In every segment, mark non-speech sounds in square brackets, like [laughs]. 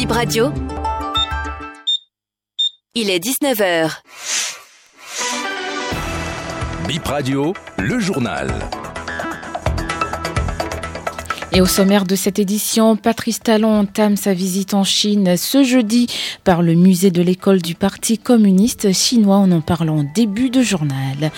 Bip Radio. Il est 19h. Bip Radio, le journal. Et au sommaire de cette édition, Patrice Talon entame sa visite en Chine ce jeudi par le musée de l'école du Parti communiste chinois. En en début de journal.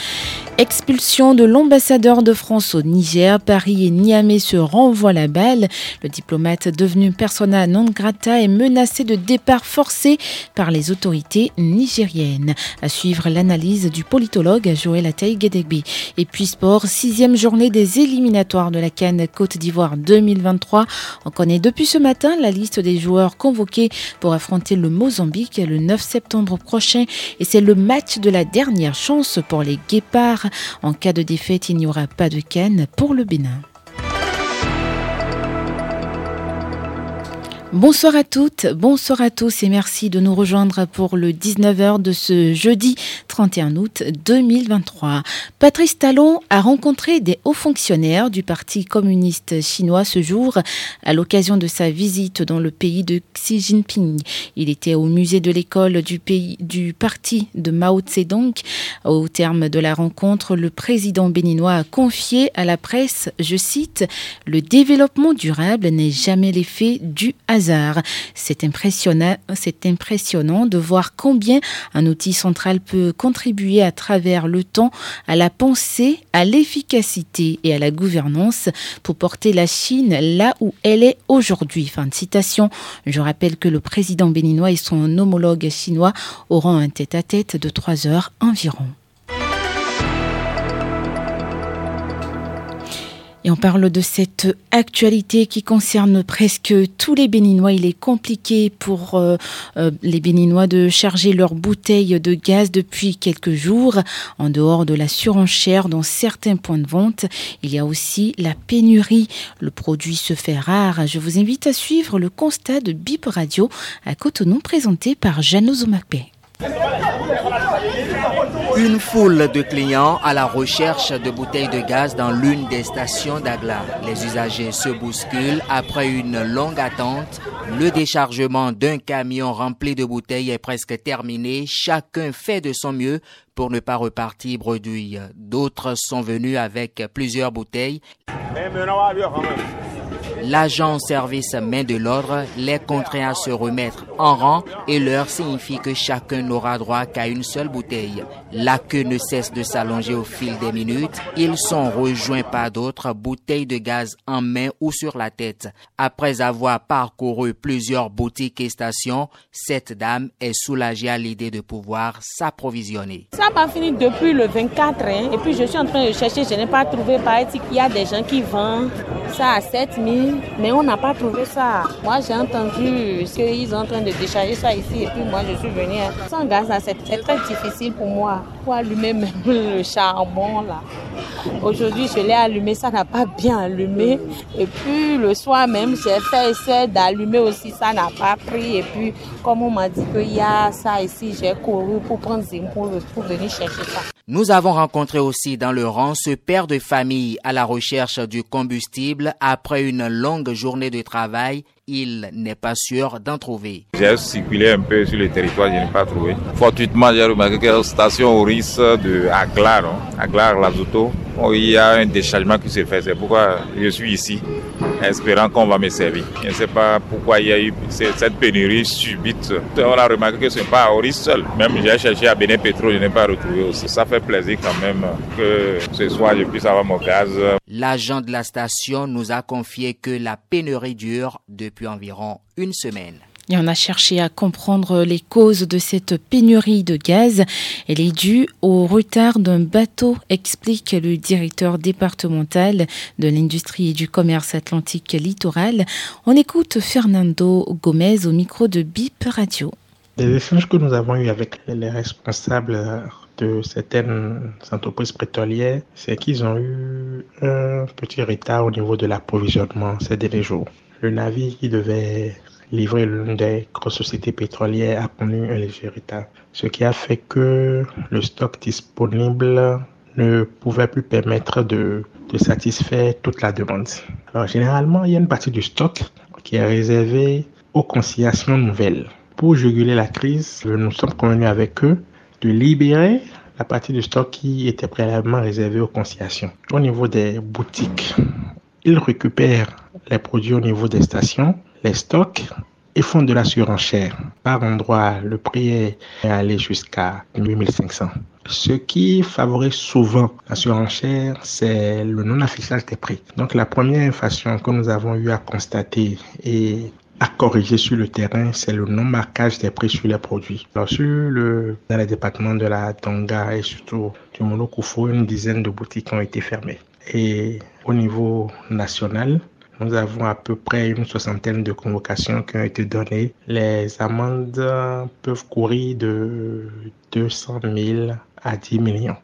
Expulsion de l'ambassadeur de France au Niger, Paris et Niamey se renvoient la balle. Le diplomate devenu persona non grata est menacé de départ forcé par les autorités nigériennes. À suivre l'analyse du politologue Joël Atay Gedegbi. Et puis sport, sixième journée des éliminatoires de la Cannes Côte d'Ivoire 2023. On connaît depuis ce matin la liste des joueurs convoqués pour affronter le Mozambique le 9 septembre prochain et c'est le match de la dernière chance pour les Guépards. En cas de défaite, il n'y aura pas de canne pour le Bénin. Bonsoir à toutes, bonsoir à tous et merci de nous rejoindre pour le 19h de ce jeudi 31 août 2023. Patrice Talon a rencontré des hauts fonctionnaires du Parti communiste chinois ce jour à l'occasion de sa visite dans le pays de Xi Jinping. Il était au musée de l'école du pays du parti de Mao Zedong. Au terme de la rencontre, le président béninois a confié à la presse, je cite, le développement durable n'est jamais l'effet du c'est impressionnant, de voir combien un outil central peut contribuer à travers le temps à la pensée, à l'efficacité et à la gouvernance pour porter la Chine là où elle est aujourd'hui. Fin de citation. Je rappelle que le président béninois et son homologue chinois auront un tête-à-tête de trois heures environ. Et on parle de cette actualité qui concerne presque tous les Béninois. Il est compliqué pour euh, euh, les Béninois de charger leurs bouteilles de gaz depuis quelques jours. En dehors de la surenchère dans certains points de vente, il y a aussi la pénurie. Le produit se fait rare. Je vous invite à suivre le constat de Bip Radio à Cotonou présenté par Jeannot Zomapé. Une foule de clients à la recherche de bouteilles de gaz dans l'une des stations d'Agla. Les usagers se bousculent après une longue attente. Le déchargement d'un camion rempli de bouteilles est presque terminé. Chacun fait de son mieux pour ne pas repartir bredouille. D'autres sont venus avec plusieurs bouteilles. L'agent service main de l'ordre les contraint à se remettre en rang et leur signifie que chacun n'aura droit qu'à une seule bouteille. La queue ne cesse de s'allonger au fil des minutes. Ils sont rejoints par d'autres bouteilles de gaz en main ou sur la tête. Après avoir parcouru plusieurs boutiques et stations, cette dame est soulagée à l'idée de pouvoir s'approvisionner. Ça pas fini depuis le 24 hein. et puis je suis en train de chercher, je n'ai pas trouvé par Il y a des gens qui vendent ça à 7000 mais on n'a pas trouvé ça. Moi, j'ai entendu qu'ils sont en train de décharger ça ici et puis moi, je suis venue. Hein. Sans gaz, c'est très difficile pour moi. Pour allumer même [laughs] le charbon, là. Aujourd'hui, je l'ai allumé, ça n'a pas bien allumé. Et puis, le soir même, j'ai fait essayer d'allumer aussi, ça n'a pas pris. Et puis, comme on m'a dit qu'il y a ça ici, j'ai couru pour prendre Zim pour, pour venir chercher ça. Nous avons rencontré aussi dans le rang ce père de famille à la recherche du combustible après une longue journée de travail il n'est pas sûr d'en trouver. J'ai circulé un peu sur le territoire, je n'ai pas trouvé. Fortuitement, j'ai remarqué que la station risque de Aglar, hein, Aglar, Lazuto, il y a un déchargement qui se fait. C'est pourquoi je suis ici, espérant qu'on va me servir. Je ne sais pas pourquoi il y a eu cette pénurie subite. On a remarqué que ce n'est pas à Oris seul. Même j'ai cherché à Bénin Pétro, je n'ai pas retrouvé aussi. Ça fait plaisir quand même que ce soir je puisse avoir mon gaz. L'agent de la station nous a confié que la pénurie dure depuis environ une semaine. Et on a cherché à comprendre les causes de cette pénurie de gaz. Elle est due au retard d'un bateau, explique le directeur départemental de l'industrie et du commerce atlantique littoral. On écoute Fernando Gomez au micro de BIP Radio. Les échanges que nous avons eus avec les responsables de certaines entreprises pétrolières, c'est qu'ils ont eu un petit retard au niveau de l'approvisionnement ces derniers jours. Le navire qui devait livrer l'une des grosses sociétés pétrolières a connu un léger retard, ce qui a fait que le stock disponible ne pouvait plus permettre de, de satisfaire toute la demande. Alors généralement, il y a une partie du stock qui est réservée aux conciliations nouvelles. Pour juguler la crise, nous sommes convenus avec eux de libérer la partie du stock qui était préalablement réservée aux conciliations. Au niveau des boutiques, ils récupèrent les produits au niveau des stations, les stocks et font de la surenchère. Par endroit, le prix est allé jusqu'à 8500. Ce qui favorise souvent la surenchère, c'est le non-affichage des prix. Donc la première inflation que nous avons eu à constater et à corriger sur le terrain, c'est le non-marquage des prix sur les produits. Alors, le, dans les départements de la Tonga et surtout du Monokoufou, une dizaine de boutiques ont été fermées. Et au niveau national, nous avons à peu près une soixantaine de convocations qui ont été données. Les amendes peuvent courir de 200 000 à 10 millions.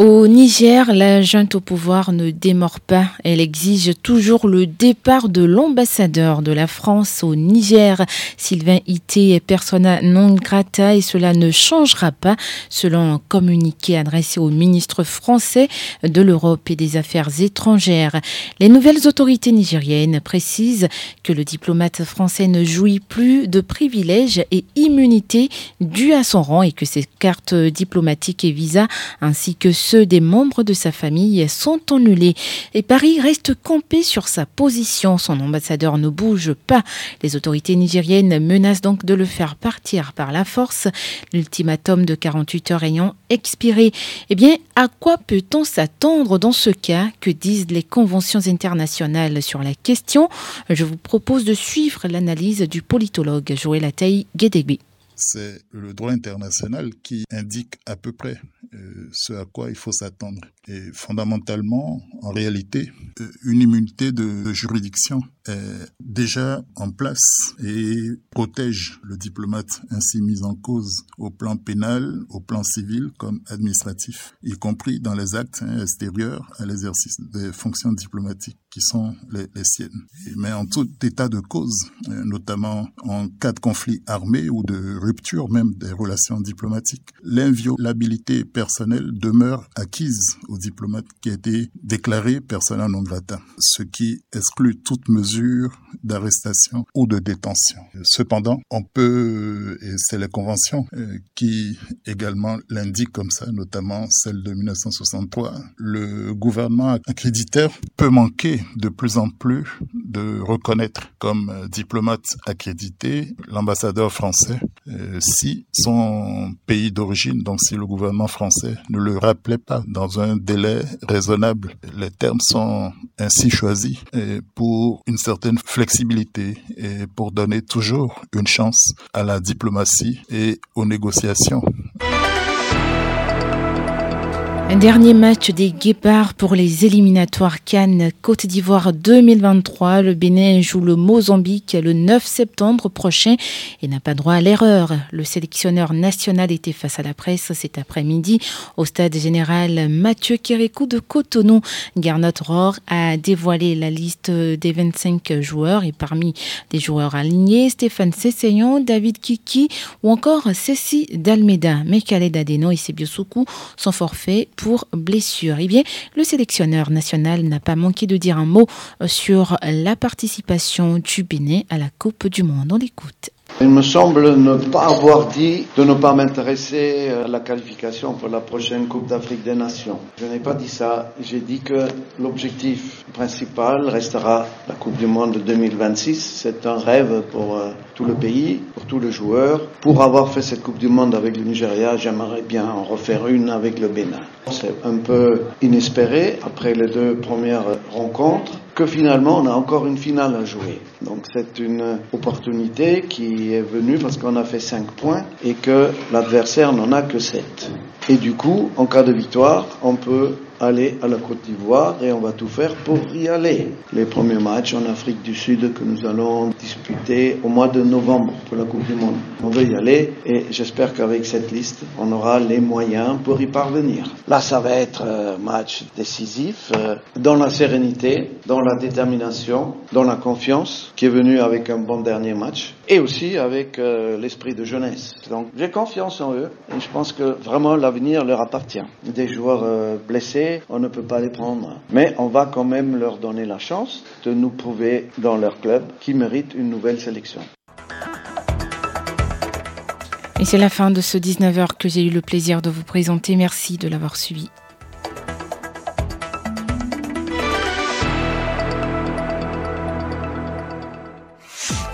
Au Niger, la junte au pouvoir ne démord pas. Elle exige toujours le départ de l'ambassadeur de la France au Niger. Sylvain Ité est persona non grata et cela ne changera pas, selon un communiqué adressé au ministre français de l'Europe et des Affaires étrangères. Les nouvelles autorités nigériennes précisent que le diplomate français ne jouit plus de privilèges et immunités dus à son rang et que ses cartes diplomatiques et visas ainsi que ceux des membres de sa famille sont annulés. Et Paris reste campé sur sa position. Son ambassadeur ne bouge pas. Les autorités nigériennes menacent donc de le faire partir par la force. L'ultimatum de 48 heures ayant expiré. Eh bien, à quoi peut-on s'attendre dans ce cas? Que disent les conventions internationales sur la question? Je vous propose de suivre l'analyse du politologue Joël Ataï Guédégui c'est le droit international qui indique à peu près ce à quoi il faut s'attendre. Et fondamentalement, en réalité, euh, une immunité de juridiction est déjà en place et protège le diplomate ainsi mis en cause au plan pénal, au plan civil comme administratif, y compris dans les actes hein, extérieurs à l'exercice des fonctions diplomatiques qui sont les, siennes. Mais en tout état de cause, euh, notamment en cas de conflit armé ou de rupture même des relations diplomatiques, l'inviolabilité personnelle demeure acquise au diplomate qui a été déclaré persona non grata, ce qui exclut toute mesure d'arrestation ou de détention. Cependant, on peut, et c'est les conventions euh, qui également l'indiquent comme ça, notamment celle de 1963, le gouvernement accréditeur peut manquer de plus en plus de reconnaître comme diplomate accrédité l'ambassadeur français euh, si son pays d'origine, donc si le gouvernement français ne le rappelait pas dans un délai raisonnable. Les termes sont ainsi choisis pour une certaine flexibilité et pour donner toujours une chance à la diplomatie et aux négociations. Un dernier match des Guépards pour les éliminatoires Cannes Côte d'Ivoire 2023. Le Bénin joue le Mozambique le 9 septembre prochain et n'a pas droit à l'erreur. Le sélectionneur national était face à la presse cet après-midi au stade général Mathieu Kérékou de Cotonou. Garnot Rohr a dévoilé la liste des 25 joueurs et parmi les joueurs alignés, Stéphane Sessayon, David Kiki ou encore Cécile Dalmeda. Mekale Dadeno et Sebiosoukou sont forfaits pour blessure. Eh bien, le sélectionneur national n'a pas manqué de dire un mot sur la participation du Bénin à la Coupe du Monde. On l'écoute. Il me semble ne pas avoir dit de ne pas m'intéresser à la qualification pour la prochaine Coupe d'Afrique des Nations. Je n'ai pas dit ça. J'ai dit que l'objectif principal restera la Coupe du Monde de 2026. C'est un rêve pour euh, tout le pays, pour tous les joueurs. Pour avoir fait cette Coupe du Monde avec le Nigeria, j'aimerais bien en refaire une avec le Bénin. C'est un peu inespéré après les deux premières rencontres que finalement on a encore une finale à jouer. Donc c'est une opportunité qui est venue parce qu'on a fait 5 points et que l'adversaire n'en a que 7. Et du coup, en cas de victoire, on peut aller à la Côte d'Ivoire et on va tout faire pour y aller. Les premiers matchs en Afrique du Sud que nous allons disputer au mois de novembre pour la Coupe du Monde. On veut y aller et j'espère qu'avec cette liste, on aura les moyens pour y parvenir. Là, ça va être un euh, match décisif euh, dans la sérénité, dans la détermination, dans la confiance qui est venue avec un bon dernier match et aussi avec euh, l'esprit de jeunesse. Donc j'ai confiance en eux et je pense que vraiment l'avenir leur appartient. Des joueurs blessés qualifiés, on ne peut pas les prendre. Mais on va quand même leur donner la chance de nous prouver dans leur club qu'ils méritent une nouvelle sélection. Et c'est la fin de ce 19h que j'ai eu le plaisir de vous présenter. Merci de l'avoir suivi.